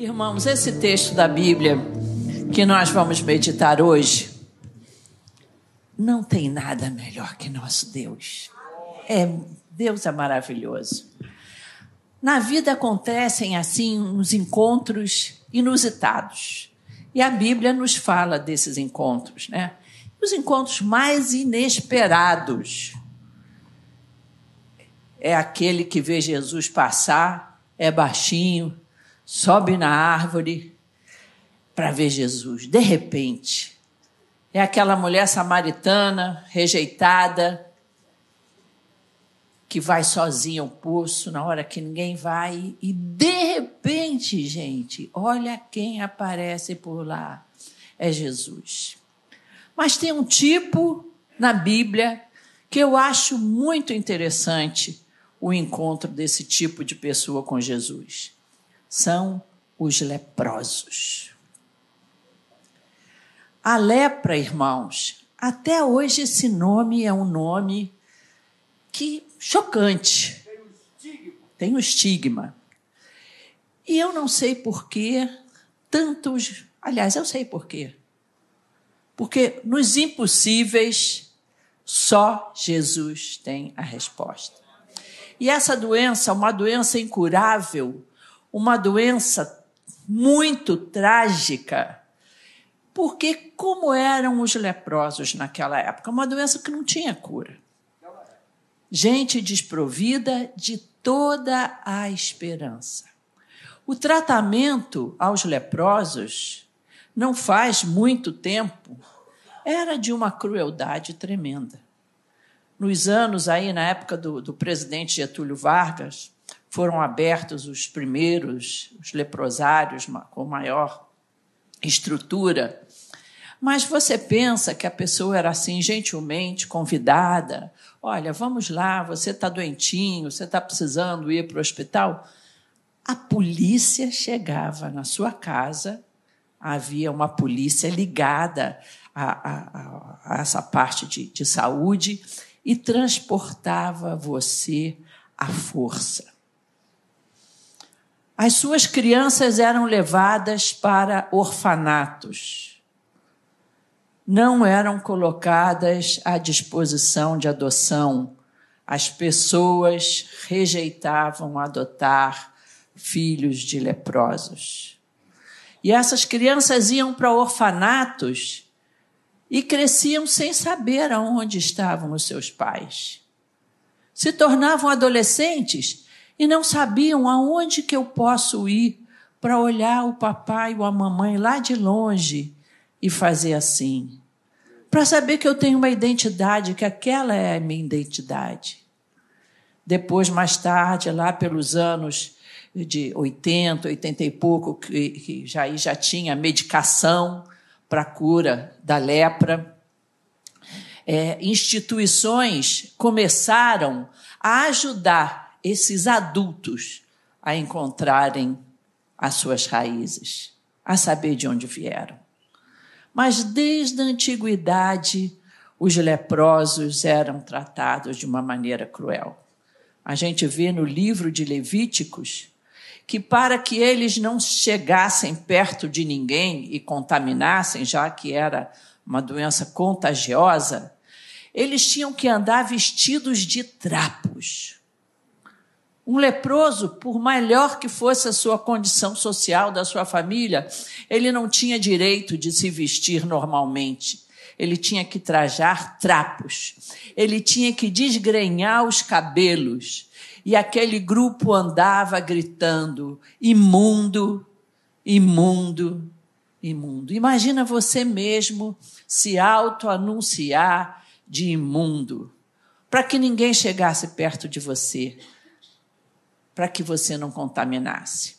Irmãos, esse texto da Bíblia que nós vamos meditar hoje, não tem nada melhor que nosso Deus. É, Deus é maravilhoso. Na vida acontecem assim uns encontros inusitados. E a Bíblia nos fala desses encontros, né? Os encontros mais inesperados. É aquele que vê Jesus passar, é baixinho, sobe na árvore para ver Jesus. De repente, é aquela mulher samaritana, rejeitada, que vai sozinha ao poço na hora que ninguém vai, e de repente, gente, olha quem aparece por lá. É Jesus. Mas tem um tipo na Bíblia que eu acho muito interessante o encontro desse tipo de pessoa com Jesus são os leprosos. A lepra, irmãos, até hoje esse nome é um nome que chocante. Tem um estigma. E eu não sei por que tantos. Aliás, eu sei por quê. Porque nos impossíveis, só Jesus tem a resposta. E essa doença, uma doença incurável, uma doença muito trágica, porque como eram os leprosos naquela época? Uma doença que não tinha cura. Gente desprovida de toda a esperança. O tratamento aos leprosos, não faz muito tempo, era de uma crueldade tremenda. Nos anos aí, na época do, do presidente Getúlio Vargas, foram abertos os primeiros, os leprosários com maior estrutura. Mas você pensa que a pessoa era assim, gentilmente convidada: olha, vamos lá, você está doentinho, você está precisando ir para o hospital. A polícia chegava na sua casa, havia uma polícia ligada a, a, a essa parte de, de saúde e transportava você à força. As suas crianças eram levadas para orfanatos. Não eram colocadas à disposição de adoção. As pessoas rejeitavam adotar filhos de leprosos. E essas crianças iam para orfanatos e cresciam sem saber aonde estavam os seus pais. Se tornavam adolescentes e não sabiam aonde que eu posso ir para olhar o papai ou a mamãe lá de longe e fazer assim. Para saber que eu tenho uma identidade, que aquela é a minha identidade. Depois, mais tarde, lá pelos anos de 80, 80 e pouco, que, que já, já tinha medicação para cura da lepra. É, instituições começaram a ajudar esses adultos a encontrarem as suas raízes, a saber de onde vieram. Mas desde a antiguidade, os leprosos eram tratados de uma maneira cruel. A gente vê no livro de Levíticos que, para que eles não chegassem perto de ninguém e contaminassem, já que era uma doença contagiosa, eles tinham que andar vestidos de trapos. Um leproso, por melhor que fosse a sua condição social da sua família, ele não tinha direito de se vestir normalmente. Ele tinha que trajar trapos. Ele tinha que desgrenhar os cabelos. E aquele grupo andava gritando: imundo, imundo, imundo. Imagina você mesmo se auto-anunciar de imundo, para que ninguém chegasse perto de você para que você não contaminasse.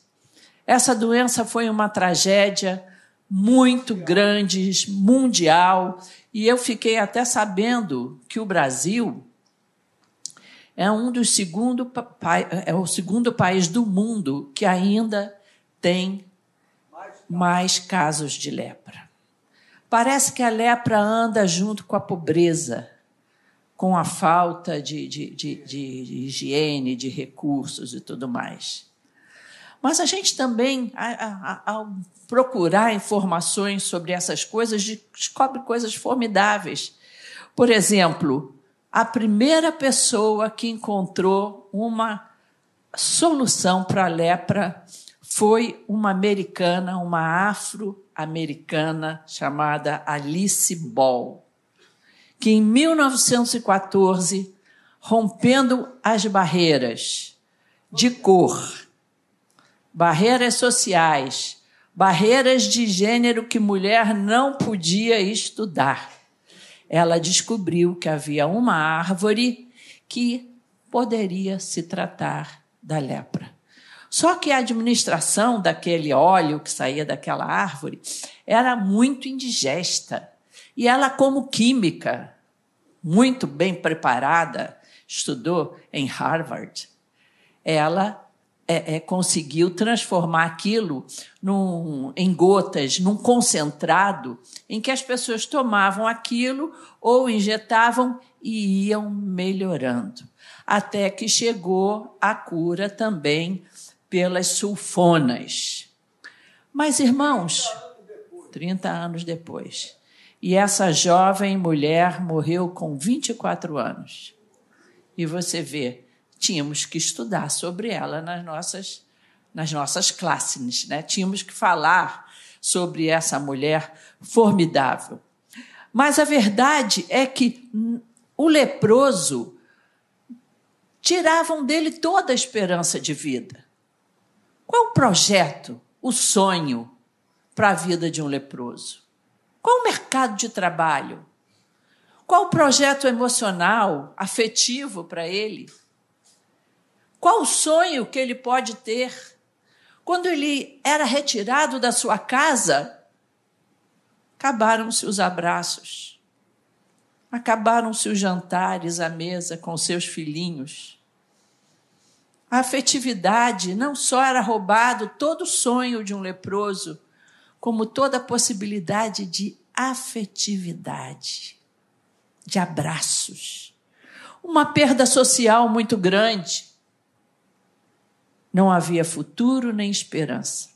Essa doença foi uma tragédia muito grande, mundial, e eu fiquei até sabendo que o Brasil é um dos segundo é o segundo país do mundo que ainda tem mais casos de lepra. Parece que a lepra anda junto com a pobreza com a falta de, de, de, de higiene, de recursos e tudo mais. Mas a gente também, ao procurar informações sobre essas coisas, descobre coisas formidáveis. Por exemplo, a primeira pessoa que encontrou uma solução para a lepra foi uma americana, uma afro-americana chamada Alice Ball, que em 1914, rompendo as barreiras de cor, barreiras sociais, barreiras de gênero que mulher não podia estudar, ela descobriu que havia uma árvore que poderia se tratar da lepra. Só que a administração daquele óleo que saía daquela árvore era muito indigesta. E ela, como química, muito bem preparada, estudou em Harvard, ela é, é, conseguiu transformar aquilo num, em gotas, num concentrado, em que as pessoas tomavam aquilo ou injetavam e iam melhorando. Até que chegou a cura também pelas sulfonas. Mas, irmãos, 30 anos depois. E essa jovem mulher morreu com 24 anos. E você vê, tínhamos que estudar sobre ela nas nossas, nas nossas classes, né? tínhamos que falar sobre essa mulher formidável. Mas a verdade é que o leproso tiravam dele toda a esperança de vida. Qual o projeto, o sonho para a vida de um leproso? Qual o mercado de trabalho? Qual o projeto emocional, afetivo para ele? Qual o sonho que ele pode ter? Quando ele era retirado da sua casa, acabaram-se os abraços, acabaram-se os jantares à mesa com seus filhinhos a afetividade não só era roubado todo o sonho de um leproso, como toda possibilidade de afetividade, de abraços. Uma perda social muito grande. Não havia futuro nem esperança.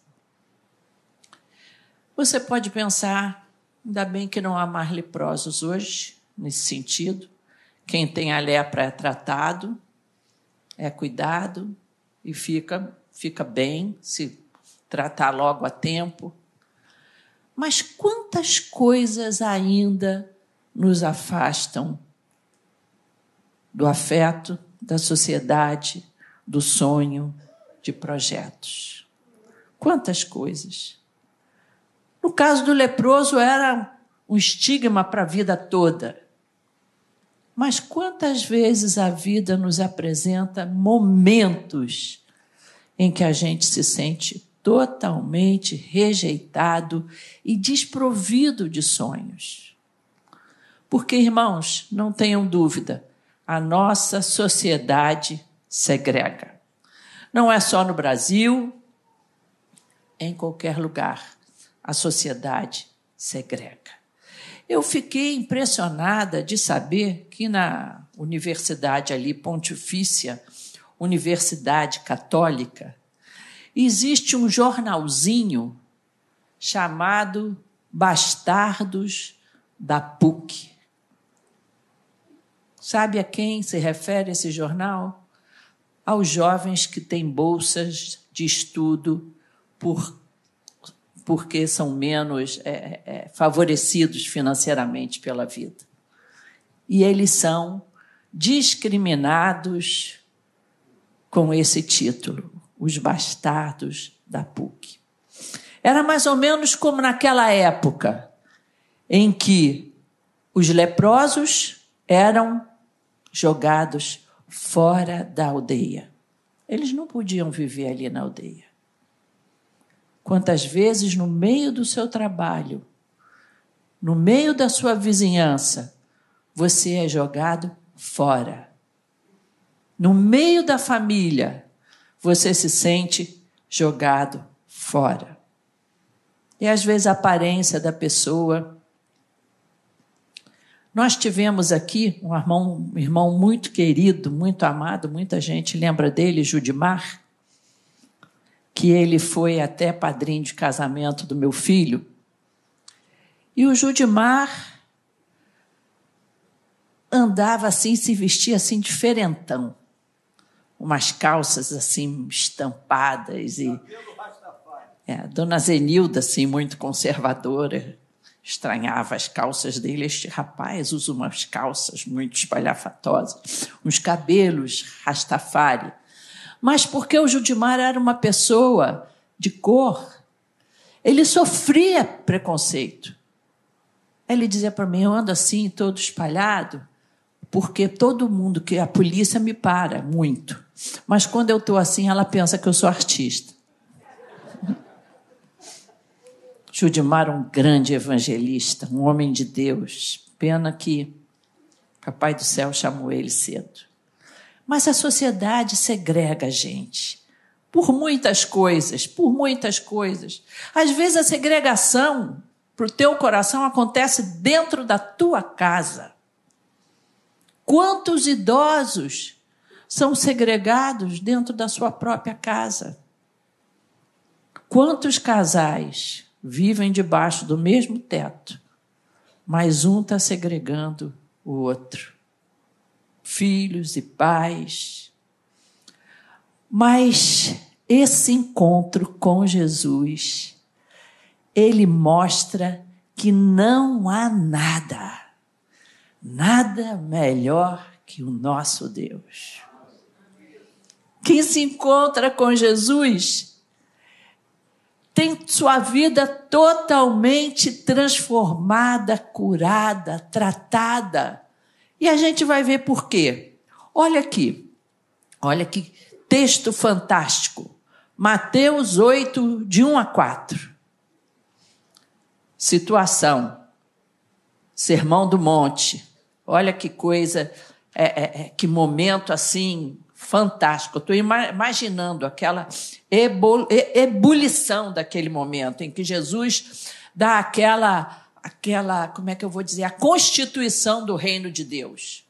Você pode pensar, ainda bem que não há mais leprosos hoje, nesse sentido. Quem tem a lepra é tratado, é cuidado e fica, fica bem, se tratar logo a tempo. Mas quantas coisas ainda nos afastam do afeto, da sociedade, do sonho, de projetos? Quantas coisas. No caso do leproso, era um estigma para a vida toda. Mas quantas vezes a vida nos apresenta momentos em que a gente se sente totalmente rejeitado e desprovido de sonhos? Porque, irmãos, não tenham dúvida, a nossa sociedade segrega. Não é só no Brasil, em qualquer lugar, a sociedade segrega. Eu fiquei impressionada de saber que na universidade ali, Pontifícia, Universidade Católica, existe um jornalzinho chamado Bastardos da PUC. Sabe a quem se refere esse jornal? Aos jovens que têm bolsas de estudo por porque são menos é, é, favorecidos financeiramente pela vida. E eles são discriminados com esse título, os bastardos da PUC. Era mais ou menos como naquela época em que os leprosos eram jogados fora da aldeia. Eles não podiam viver ali na aldeia. Quantas vezes no meio do seu trabalho, no meio da sua vizinhança, você é jogado fora. No meio da família, você se sente jogado fora. E às vezes a aparência da pessoa. Nós tivemos aqui um irmão, um irmão muito querido, muito amado, muita gente lembra dele, Judimar que ele foi até padrinho de casamento do meu filho. E o Judimar andava assim, se vestia assim diferentão. Umas calças assim estampadas e é, Dona Zenilda assim muito conservadora, estranhava as calças dele. Este rapaz usa umas calças muito espalhafatosas, uns cabelos rastafari. Mas porque o Judimar era uma pessoa de cor, ele sofria preconceito. Ele dizia para mim: eu ando assim, todo espalhado, porque todo mundo que a polícia me para muito. Mas quando eu estou assim, ela pensa que eu sou artista. Judimar, um grande evangelista, um homem de Deus. Pena que Papai do Céu chamou ele cedo. Mas a sociedade segrega a gente. Por muitas coisas, por muitas coisas. Às vezes a segregação para o teu coração acontece dentro da tua casa. Quantos idosos são segregados dentro da sua própria casa? Quantos casais vivem debaixo do mesmo teto, mas um está segregando o outro. Filhos e pais. Mas esse encontro com Jesus, ele mostra que não há nada, nada melhor que o nosso Deus. Quem se encontra com Jesus tem sua vida totalmente transformada, curada, tratada. E a gente vai ver por quê. Olha aqui, olha que texto fantástico. Mateus 8, de 1 a 4. Situação. Sermão do Monte. Olha que coisa, é, é, é que assim fantástico. Estou imaginando aquela ebulição daquele momento em que Jesus dá aquela, aquela, como é que eu vou dizer, a constituição do reino de Deus.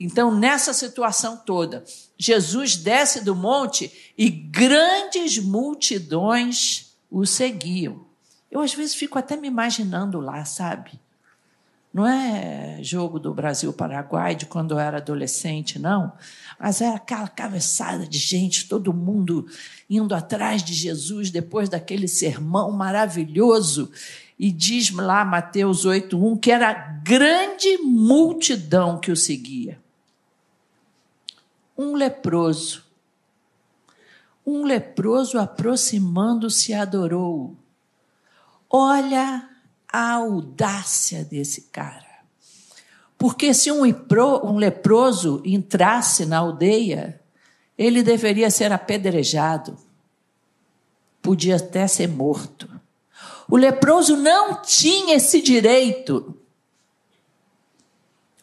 Então, nessa situação toda, Jesus desce do monte e grandes multidões o seguiam. Eu, às vezes, fico até me imaginando lá, sabe? Não é jogo do Brasil-Paraguai de quando eu era adolescente, não. Mas era aquela cabeçada de gente, todo mundo indo atrás de Jesus depois daquele sermão maravilhoso. E diz lá Mateus 8:1 que era grande multidão que o seguia. Um leproso. Um leproso aproximando-se adorou. Olha a audácia desse cara. Porque se um, um leproso entrasse na aldeia, ele deveria ser apedrejado, podia até ser morto. O leproso não tinha esse direito.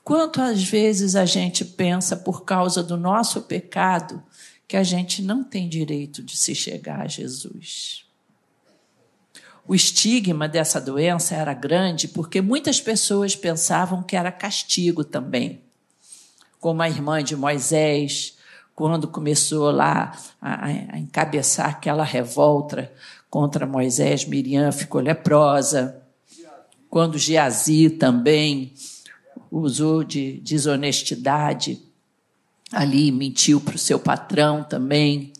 Quantas vezes a gente pensa, por causa do nosso pecado, que a gente não tem direito de se chegar a Jesus? O estigma dessa doença era grande porque muitas pessoas pensavam que era castigo também. Como a irmã de Moisés, quando começou lá a, a encabeçar aquela revolta contra Moisés, Miriam ficou leprosa. Quando Geazi também usou de desonestidade, ali mentiu para o seu patrão também.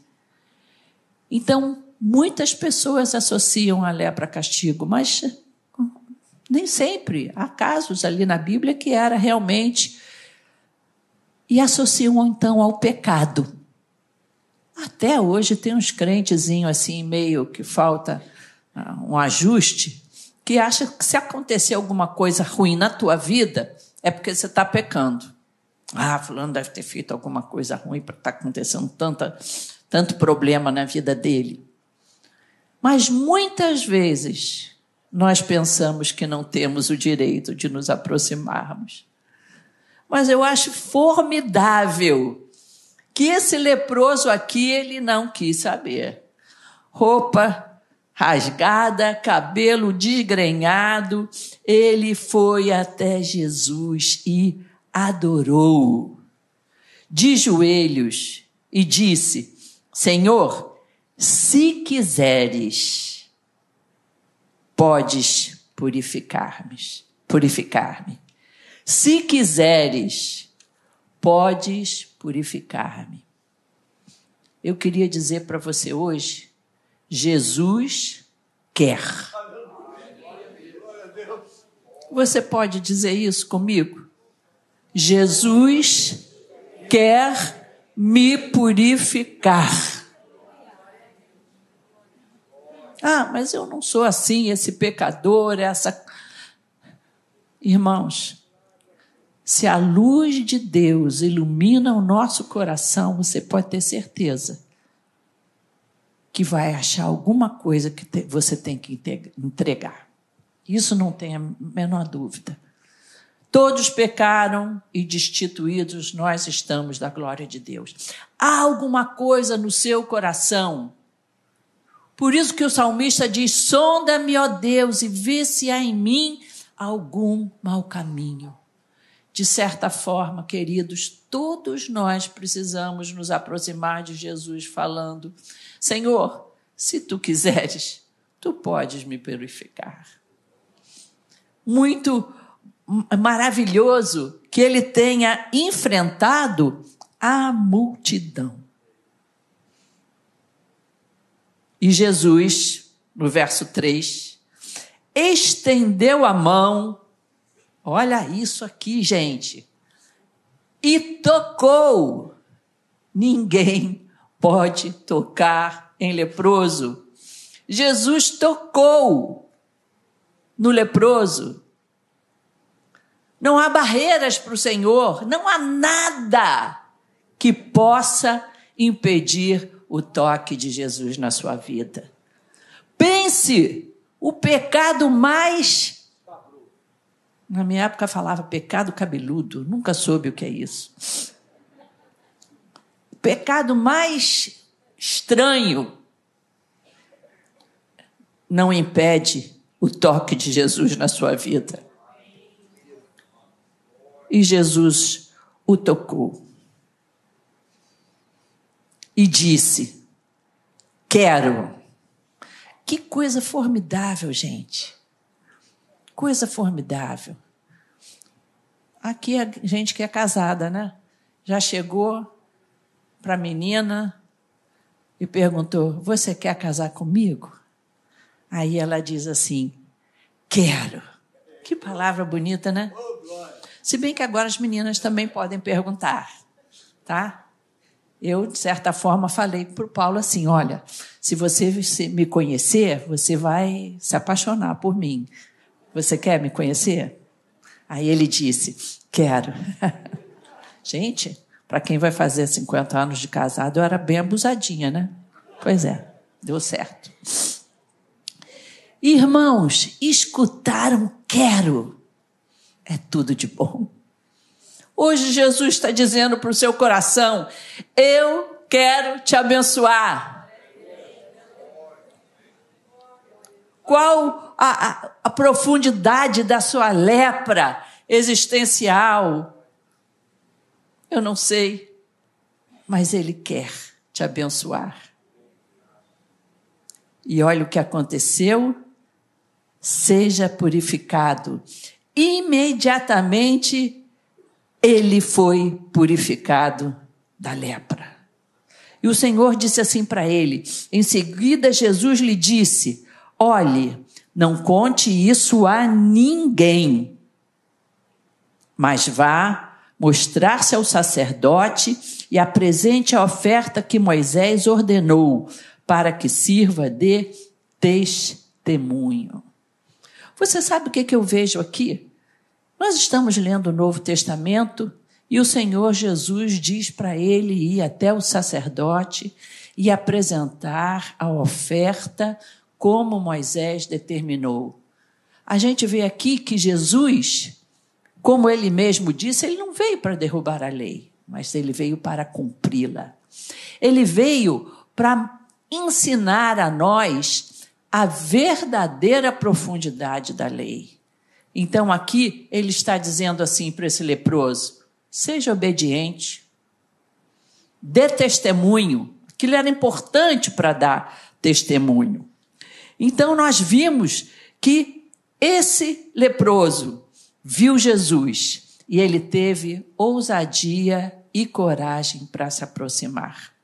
Então, Muitas pessoas associam a lepra a castigo, mas nem sempre. Há casos ali na Bíblia que era realmente. E associam então ao pecado. Até hoje tem uns crentezinhos assim, meio que falta uh, um ajuste, que acha que se acontecer alguma coisa ruim na tua vida, é porque você está pecando. Ah, fulano deve ter feito alguma coisa ruim para estar tá acontecendo tanta, tanto problema na vida dele. Mas muitas vezes nós pensamos que não temos o direito de nos aproximarmos. Mas eu acho formidável que esse leproso aqui ele não quis saber. Roupa rasgada, cabelo desgrenhado, ele foi até Jesus e adorou. De joelhos e disse: Senhor, se quiseres, podes purificar-me. Purificar-me. Se quiseres, podes purificar-me. Eu queria dizer para você hoje, Jesus quer. Você pode dizer isso comigo? Jesus quer me purificar. Ah, mas eu não sou assim, esse pecador, essa. Irmãos, se a luz de Deus ilumina o nosso coração, você pode ter certeza que vai achar alguma coisa que você tem que entregar. Isso não tem a menor dúvida. Todos pecaram e destituídos nós estamos da glória de Deus. Há alguma coisa no seu coração. Por isso que o salmista diz: Sonda-me, ó Deus, e vê se há em mim algum mau caminho. De certa forma, queridos, todos nós precisamos nos aproximar de Jesus falando: Senhor, se tu quiseres, tu podes me purificar. Muito maravilhoso que ele tenha enfrentado a multidão. E Jesus, no verso 3, estendeu a mão, olha isso aqui, gente, e tocou. Ninguém pode tocar em leproso. Jesus tocou no leproso não há barreiras para o Senhor, não há nada que possa impedir o toque de Jesus na sua vida. Pense o pecado mais. Na minha época falava pecado cabeludo, nunca soube o que é isso. O pecado mais estranho não impede o toque de Jesus na sua vida e Jesus o tocou. E disse: Quero. Que coisa formidável, gente. Coisa formidável. Aqui é gente que é casada, né? Já chegou para a menina e perguntou: Você quer casar comigo? Aí ela diz assim: Quero. Que palavra bonita, né? Se bem que agora as meninas também podem perguntar, tá? Eu, de certa forma, falei para o Paulo assim: olha, se você me conhecer, você vai se apaixonar por mim. Você quer me conhecer? Aí ele disse: quero. Gente, para quem vai fazer 50 anos de casado, eu era bem abusadinha, né? Pois é, deu certo. Irmãos, escutaram quero é tudo de bom. Hoje Jesus está dizendo para o seu coração: Eu quero te abençoar. Qual a, a, a profundidade da sua lepra existencial? Eu não sei, mas Ele quer te abençoar. E olha o que aconteceu. Seja purificado imediatamente ele foi purificado da lepra. E o Senhor disse assim para ele. Em seguida, Jesus lhe disse: Olhe, não conte isso a ninguém, mas vá mostrar-se ao sacerdote e apresente a oferta que Moisés ordenou, para que sirva de testemunho. Você sabe o que, que eu vejo aqui? Nós estamos lendo o Novo Testamento e o Senhor Jesus diz para ele ir até o sacerdote e apresentar a oferta como Moisés determinou. A gente vê aqui que Jesus, como ele mesmo disse, ele não veio para derrubar a lei, mas ele veio para cumpri-la. Ele veio para ensinar a nós a verdadeira profundidade da lei. Então aqui ele está dizendo assim para esse leproso: seja obediente, dê testemunho. Aquilo era importante para dar testemunho. Então nós vimos que esse leproso viu Jesus e ele teve ousadia e coragem para se aproximar.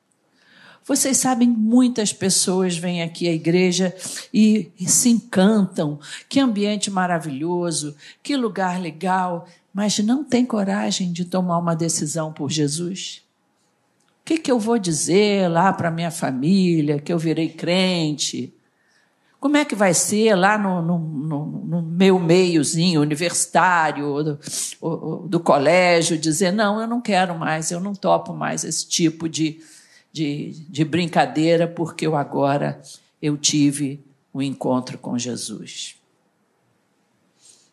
Vocês sabem, muitas pessoas vêm aqui à igreja e, se encantam. Que ambiente maravilhoso, que lugar legal, mas não tem coragem de tomar uma decisão por Jesus. O que, que eu vou dizer lá para minha família que eu virei crente? Como é que vai ser lá no, no, no, no meu meiozinho universitário, do, do, colégio, dizer: não, eu não quero mais, eu não topo mais esse tipo de, de, de brincadeira, porque eu agora eu tive um encontro com Jesus.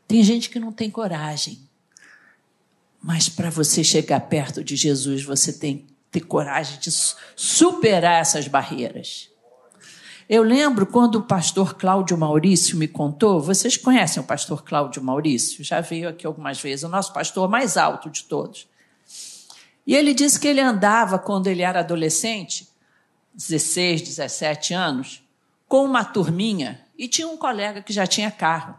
Tem gente que não tem coragem, mas para você chegar perto de Jesus, você tem que ter coragem de superar essas barreiras. Eu lembro quando o pastor Cláudio Maurício me contou, vocês conhecem o pastor Cláudio Maurício? Já veio aqui algumas vezes, o nosso pastor mais alto de todos. E ele disse que ele andava quando ele era adolescente, 16, 17 anos, com uma turminha e tinha um colega que já tinha carro.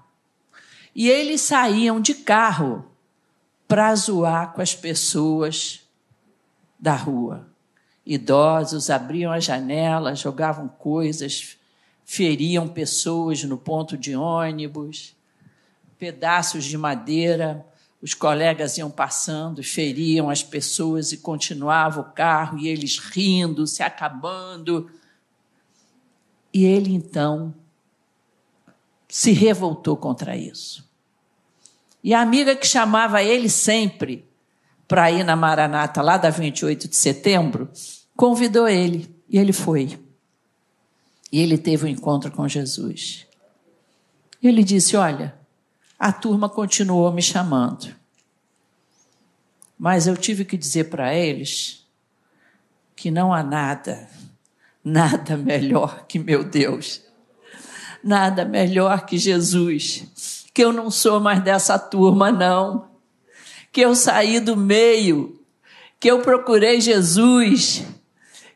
E eles saíam de carro para zoar com as pessoas da rua idosos abriam a janela, jogavam coisas, feriam pessoas no ponto de ônibus, pedaços de madeira, os colegas iam passando, feriam as pessoas e continuava o carro, e eles rindo, se acabando. E ele então se revoltou contra isso. E a amiga que chamava ele sempre para ir na Maranata, lá da 28 de setembro, convidou ele e ele foi. E ele teve um encontro com Jesus. E ele disse: Olha, a turma continuou me chamando, mas eu tive que dizer para eles que não há nada, nada melhor que meu Deus, nada melhor que Jesus, que eu não sou mais dessa turma, não, que eu saí do meio, que eu procurei Jesus.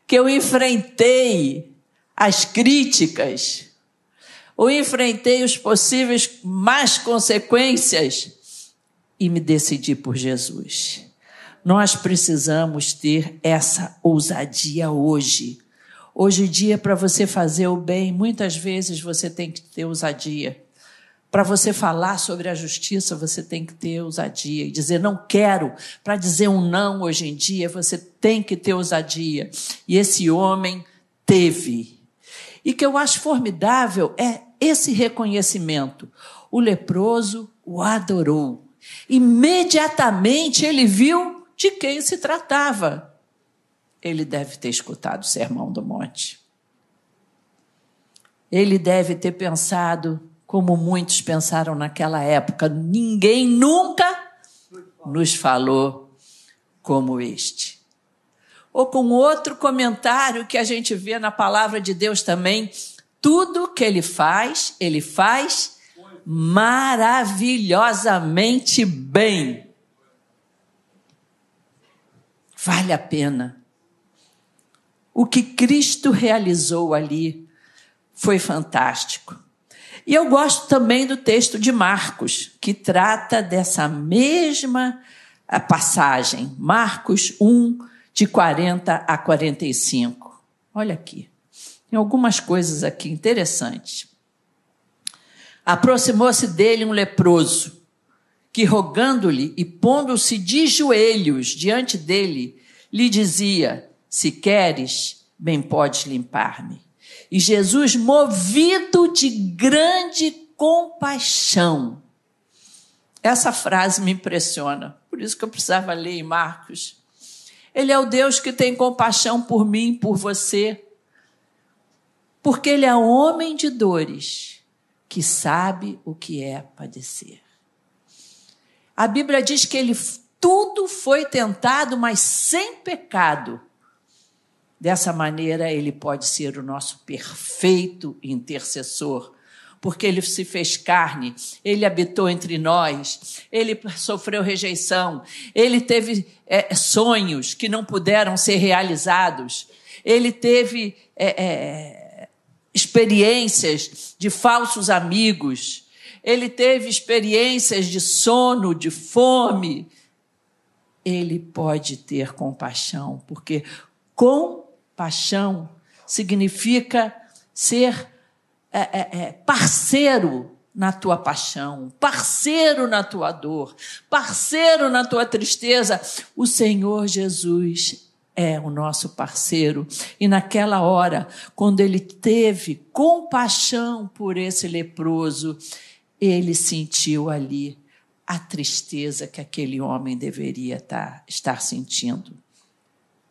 Que eu enfrentei as críticas, ou enfrentei os possíveis más consequências e me decidi por Jesus. Nós precisamos ter essa ousadia hoje. Hoje em dia, para você fazer o bem, muitas vezes você tem que ter ousadia. Para você falar sobre a justiça, você tem que ter ousadia e dizer não quero. Para dizer um não hoje em dia, você tem que ter ousadia. E esse homem teve. E que eu acho formidável é esse reconhecimento. O leproso o adorou. Imediatamente ele viu de quem se tratava. Ele deve ter escutado o sermão do monte. Ele deve ter pensado como muitos pensaram naquela época, ninguém nunca nos falou como este. Ou com outro comentário que a gente vê na palavra de Deus também, tudo que ele faz, ele faz maravilhosamente bem. Vale a pena. O que Cristo realizou ali foi fantástico. E eu gosto também do texto de Marcos, que trata dessa mesma eh, passagem, Marcos 1, de 40 a 45. Olha aqui, tem algumas coisas aqui interessantes. Aproximou-se dele um leproso, que rogando-lhe e pondo-se de joelhos diante dele, lhe dizia: Se queres, bem podes limpar-me. E Jesus, movido de grande compaixão. Essa frase me impressiona, por isso que eu precisava ler em Marcos. Ele é o Deus que tem compaixão por mim, por você, porque Ele é homem de dores, que sabe o que é padecer. A Bíblia diz que ele tudo foi tentado, mas sem pecado. Dessa maneira, ele pode ser o nosso perfeito intercessor, porque ele se fez carne, ele habitou entre nós, ele sofreu rejeição, ele teve é, sonhos que não puderam ser realizados. ele teve é, é, experiências de falsos amigos, ele teve experiências de sono, de fome. Ele pode ter compaixão, porque compaixão significa ser é, é, é parceiro na tua paixão, parceiro na tua dor, parceiro na tua tristeza. O Senhor Jesus é o nosso parceiro. E naquela hora, quando ele teve compaixão por esse leproso, ele sentiu ali a tristeza que aquele homem deveria estar, estar sentindo.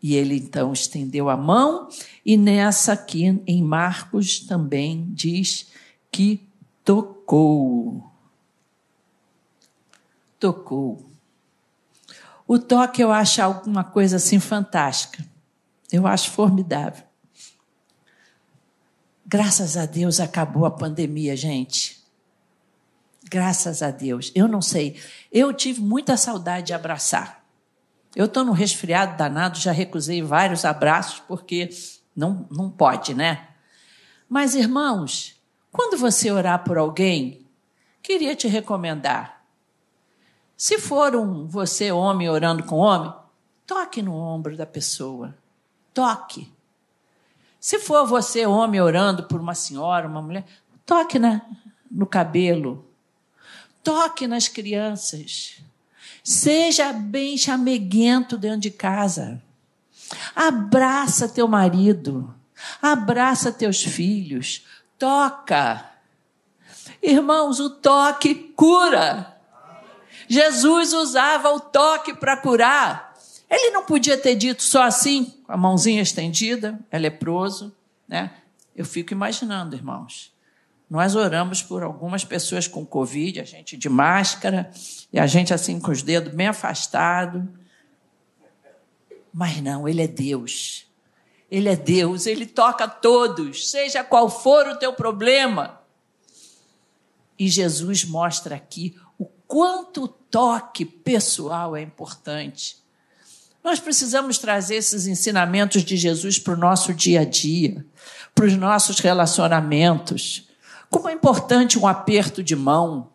E ele então estendeu a mão, e nessa aqui em Marcos também diz que tocou. Tocou. O toque eu acho alguma coisa assim fantástica. Eu acho formidável. Graças a Deus acabou a pandemia, gente. Graças a Deus. Eu não sei. Eu tive muita saudade de abraçar. Eu estou no resfriado danado, já recusei vários abraços, porque não, não pode, né? Mas, irmãos, quando você orar por alguém, queria te recomendar. Se for um você homem orando com homem, toque no ombro da pessoa. Toque. Se for você homem orando por uma senhora, uma mulher, toque na, no cabelo. Toque nas crianças. Seja bem chameguento dentro de casa. Abraça teu marido. Abraça teus filhos toca. Irmãos, o toque cura. Jesus usava o toque para curar. Ele não podia ter dito só assim, com a mãozinha estendida, é leproso, né? Eu fico imaginando, irmãos. Nós oramos por algumas pessoas com Covid, a gente de máscara, e a gente assim com os dedos bem afastados. Mas não, ele é Deus. Ele é Deus, ele toca todos, seja qual for o teu problema. E Jesus mostra aqui o quanto o toque pessoal é importante. Nós precisamos trazer esses ensinamentos de Jesus para o nosso dia a dia, para os nossos relacionamentos. Como é importante um aperto de mão.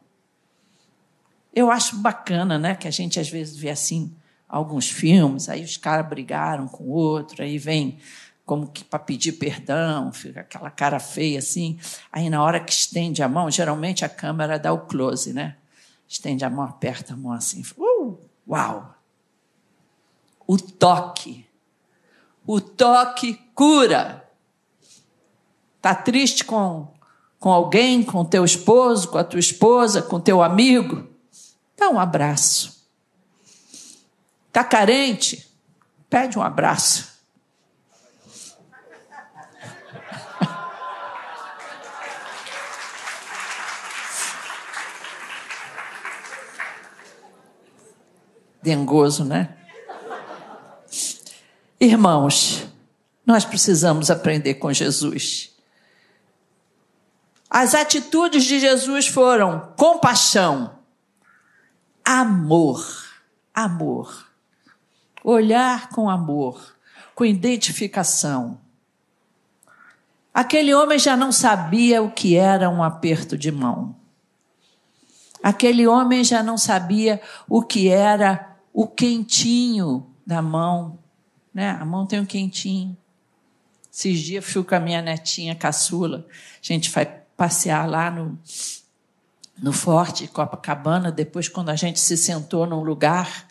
Eu acho bacana, né, que a gente às vezes vê assim alguns filmes, aí os caras brigaram com o outro, aí vem como que para pedir perdão, fica aquela cara feia assim. Aí na hora que estende a mão, geralmente a câmera dá o close, né? Estende a mão, aperta a mão assim. Uh, uau! O toque. O toque cura. Tá triste com com alguém, com teu esposo, com a tua esposa, com teu amigo? Dá um abraço. Tá carente? Pede um abraço. dengoso, né? Irmãos, nós precisamos aprender com Jesus. As atitudes de Jesus foram compaixão, amor, amor, olhar com amor, com identificação. Aquele homem já não sabia o que era um aperto de mão. Aquele homem já não sabia o que era o quentinho da mão. Né? A mão tem um quentinho. Esses dias fui com a minha netinha caçula. A gente vai passear lá no, no Forte Copacabana. Depois, quando a gente se sentou num lugar,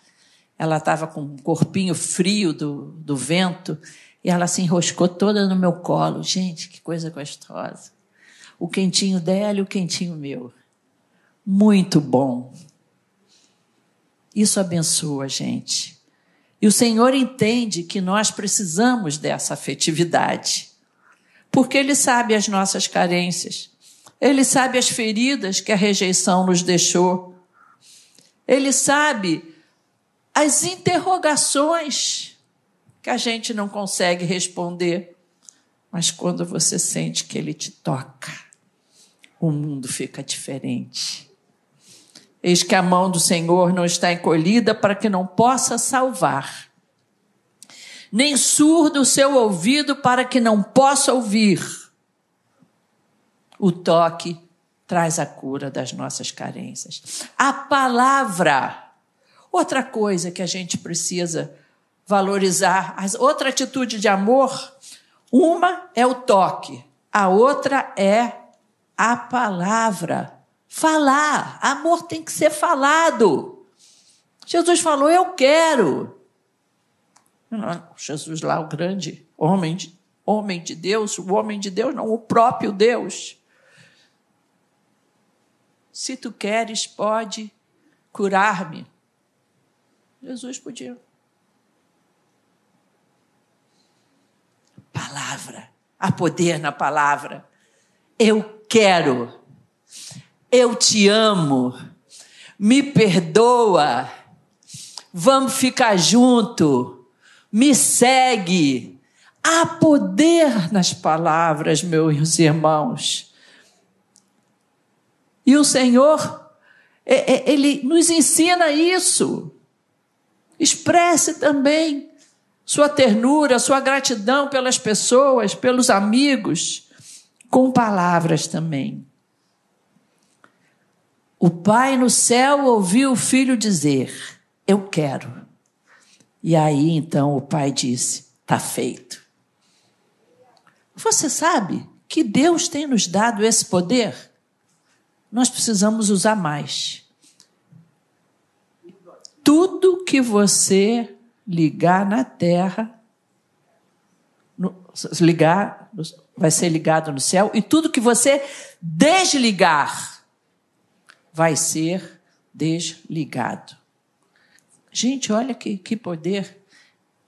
ela estava com um corpinho frio do, do vento e ela se enroscou toda no meu colo. Gente, que coisa gostosa. O quentinho dela e o quentinho meu muito bom. Isso abençoa a gente. E o Senhor entende que nós precisamos dessa afetividade, porque Ele sabe as nossas carências, Ele sabe as feridas que a rejeição nos deixou, Ele sabe as interrogações que a gente não consegue responder, mas quando você sente que Ele te toca, o mundo fica diferente. Eis que a mão do Senhor não está encolhida para que não possa salvar, nem surdo o seu ouvido para que não possa ouvir. O toque traz a cura das nossas carências. A palavra. Outra coisa que a gente precisa valorizar, outra atitude de amor, uma é o toque, a outra é a palavra. Falar. Amor tem que ser falado. Jesus falou: Eu quero. Jesus lá, o grande homem de, homem de Deus, o homem de Deus, não, o próprio Deus. Se tu queres, pode curar-me. Jesus podia. Palavra, há poder na palavra. Eu quero, eu te amo, me perdoa, vamos ficar junto, me segue. Há poder nas palavras, meus irmãos. E o Senhor, é, é, Ele nos ensina isso. Expresse também sua ternura, sua gratidão pelas pessoas, pelos amigos, com palavras também. O pai no céu ouviu o filho dizer: Eu quero. E aí então o pai disse: Está feito. Você sabe que Deus tem nos dado esse poder? Nós precisamos usar mais. Tudo que você ligar na terra, no, ligar, vai ser ligado no céu, e tudo que você desligar vai ser desligado. Gente, olha que, que poder.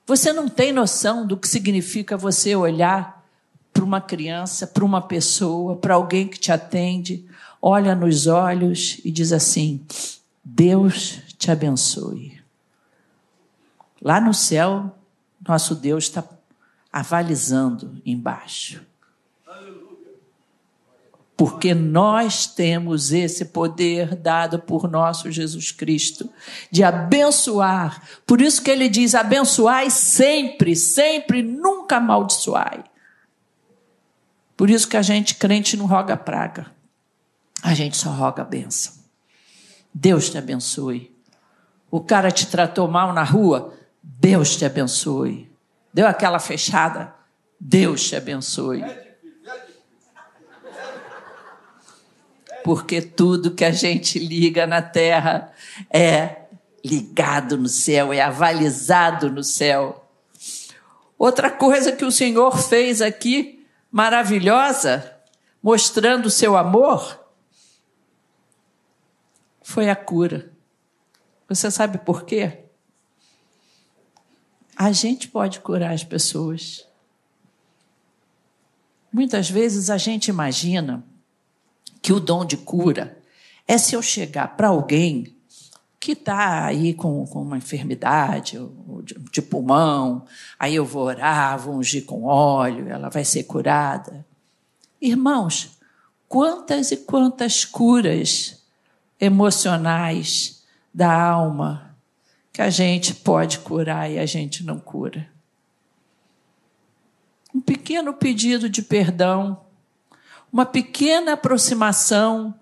Você não tem noção do que significa você olhar para uma criança, para uma pessoa, para alguém que te atende, olha nos olhos e diz assim: Deus te abençoe. Lá no céu, nosso Deus está avalizando embaixo. Porque nós temos esse poder dado por nosso Jesus Cristo de abençoar. Por isso que ele diz: abençoai sempre, sempre, nunca amaldiçoai. Por isso que a gente crente não roga praga. A gente só roga a benção. Deus te abençoe. O cara te tratou mal na rua, Deus te abençoe. Deu aquela fechada, Deus te abençoe. Porque tudo que a gente liga na terra é ligado no céu, é avalizado no céu. Outra coisa que o Senhor fez aqui, maravilhosa, mostrando o seu amor, foi a cura. Você sabe por quê? A gente pode curar as pessoas. Muitas vezes a gente imagina que o dom de cura é se eu chegar para alguém que está aí com, com uma enfermidade de, de pulmão, aí eu vou orar, vou ungir com óleo, ela vai ser curada. Irmãos, quantas e quantas curas emocionais da alma que a gente pode curar e a gente não cura. Um pequeno pedido de perdão, uma pequena aproximação,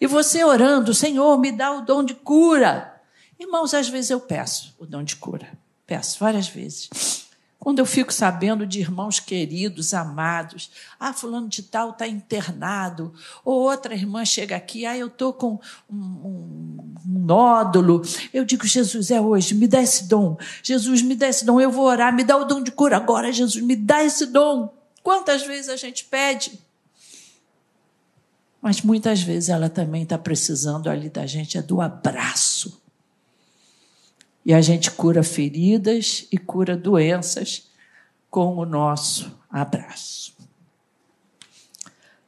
e você orando, Senhor, me dá o dom de cura. Irmãos, às vezes eu peço o dom de cura, peço várias vezes. Quando eu fico sabendo de irmãos queridos, amados, ah, fulano de tal está internado, ou outra irmã chega aqui, ah, eu estou com um, um, um, nódulo, eu digo, Jesus, é hoje, me dá esse dom, Jesus, me dá esse dom, eu vou orar, me dá o dom de cura agora, Jesus, me dá esse dom. Quantas vezes a gente pede? Mas muitas vezes ela também está precisando ali da gente, é do abraço e a gente cura feridas e cura doenças com o nosso abraço.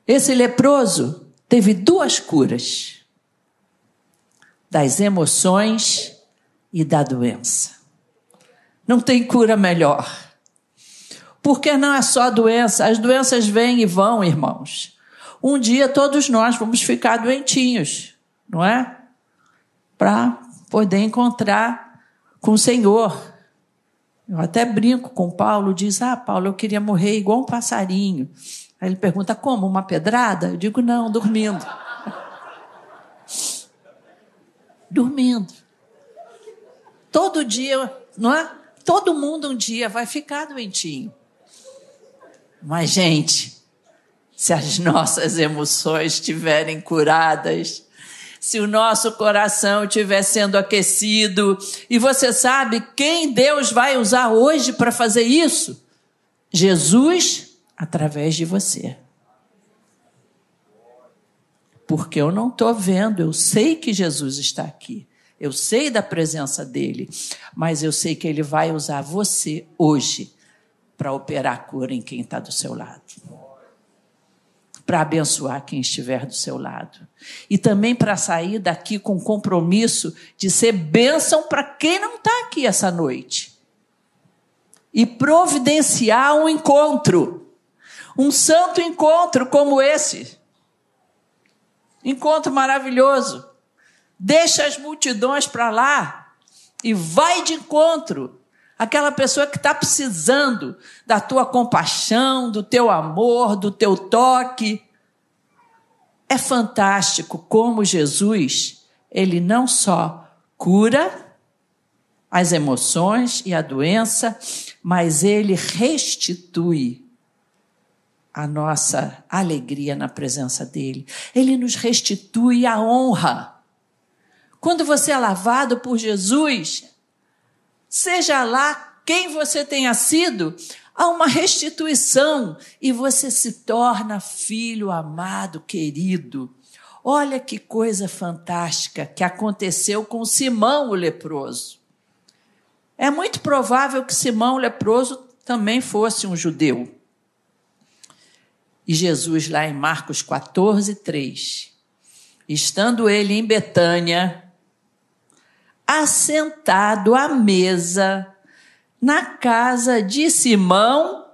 Esse leproso teve duas curas: das emoções e da doença. Não tem cura melhor. Porque não é só doença, as doenças vêm e vão, irmãos. Um dia todos nós vamos ficar doentinhos, não é? Para poder encontrar com o Senhor. Eu até brinco com Paulo, diz: Ah, Paulo, eu queria morrer igual um passarinho. Aí ele pergunta: Como? Uma pedrada? Eu digo: Não, dormindo. dormindo. Todo dia, não é? Todo mundo um dia vai ficar doentinho. Mas, gente, se as nossas emoções estiverem curadas, se o nosso coração estiver sendo aquecido, e você sabe quem Deus vai usar hoje para fazer isso? Jesus, através de você. Porque eu não estou vendo, eu sei que Jesus está aqui. Eu sei da presença dele, mas eu sei que ele vai usar você hoje para operar a cura em quem está do seu lado. Para abençoar quem estiver do seu lado. E também para sair daqui com compromisso de ser bênção para quem não está aqui essa noite. E providenciar um encontro. Um santo encontro como esse. Encontro maravilhoso. Deixa as multidões para lá e vai de encontro aquela pessoa que está precisando da tua compaixão, do teu amor, do teu toque. É fantástico como Jesus, ele não só cura as emoções e a doença, mas ele restitui a nossa alegria na presença dele. Ele nos restitui a honra. Quando você é lavado por Jesus, seja lá quem você tenha sido, há uma restituição e você se torna filho amado, querido. Olha que coisa fantástica que aconteceu com Simão o leproso. É muito provável que Simão o leproso também fosse um judeu. E Jesus, lá em Marcos 14, 3, estando ele em Betânia, assentado à mesa na casa de Simão,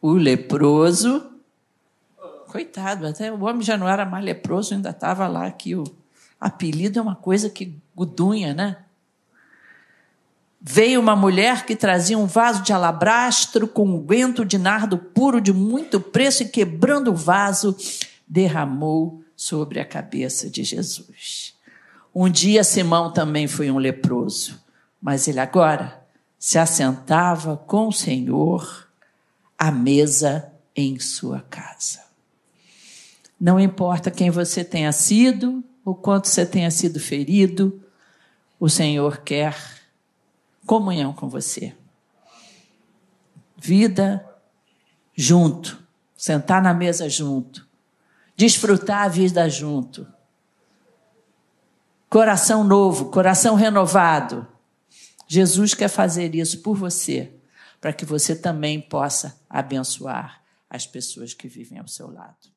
o leproso. Coitado, até o homem já não era mais leproso, ainda estava lá que o apelido é uma coisa que gudunha, né? Veio uma mulher que trazia um vaso de alabastro com um guento de nardo puro de muito preço e quebrando o vaso, derramou sobre a cabeça de Jesus. Um dia Simão também foi um leproso, mas ele agora se assentava com o Senhor à mesa em sua casa. Não importa quem você tenha sido, o quanto você tenha sido ferido, o Senhor quer comunhão com você. Vida junto, sentar na mesa junto, desfrutar a vida junto coração novo, coração renovado. Jesus quer fazer isso por você, para que você também possa abençoar as pessoas que vivem ao seu lado.